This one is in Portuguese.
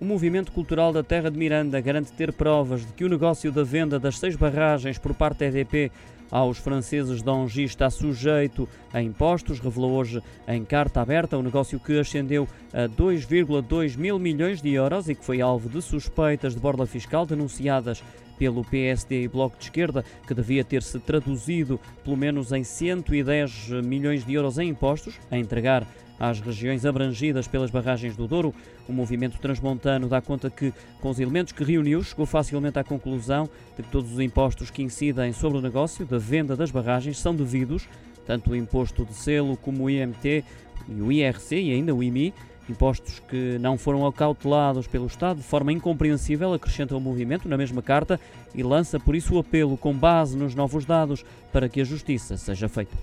O Movimento Cultural da Terra de Miranda garante ter provas de que o negócio da venda das seis barragens por parte da EDP aos franceses de Angie está sujeito a impostos, revelou hoje em carta aberta o um negócio que ascendeu a 2,2 mil milhões de euros e que foi alvo de suspeitas de borda fiscal denunciadas pelo PSD e Bloco de Esquerda, que devia ter-se traduzido pelo menos em 110 milhões de euros em impostos, a entregar às regiões abrangidas pelas barragens do Douro. O movimento transmontano dá conta que, com os elementos que reuniu, chegou facilmente à conclusão de que todos os impostos que incidem sobre o negócio da venda das barragens são devidos, tanto o imposto de selo como o IMT e o IRC e ainda o IMI, impostos que não foram acautelados pelo Estado de forma incompreensível, acrescenta o movimento na mesma carta e lança por isso o apelo, com base nos novos dados, para que a justiça seja feita.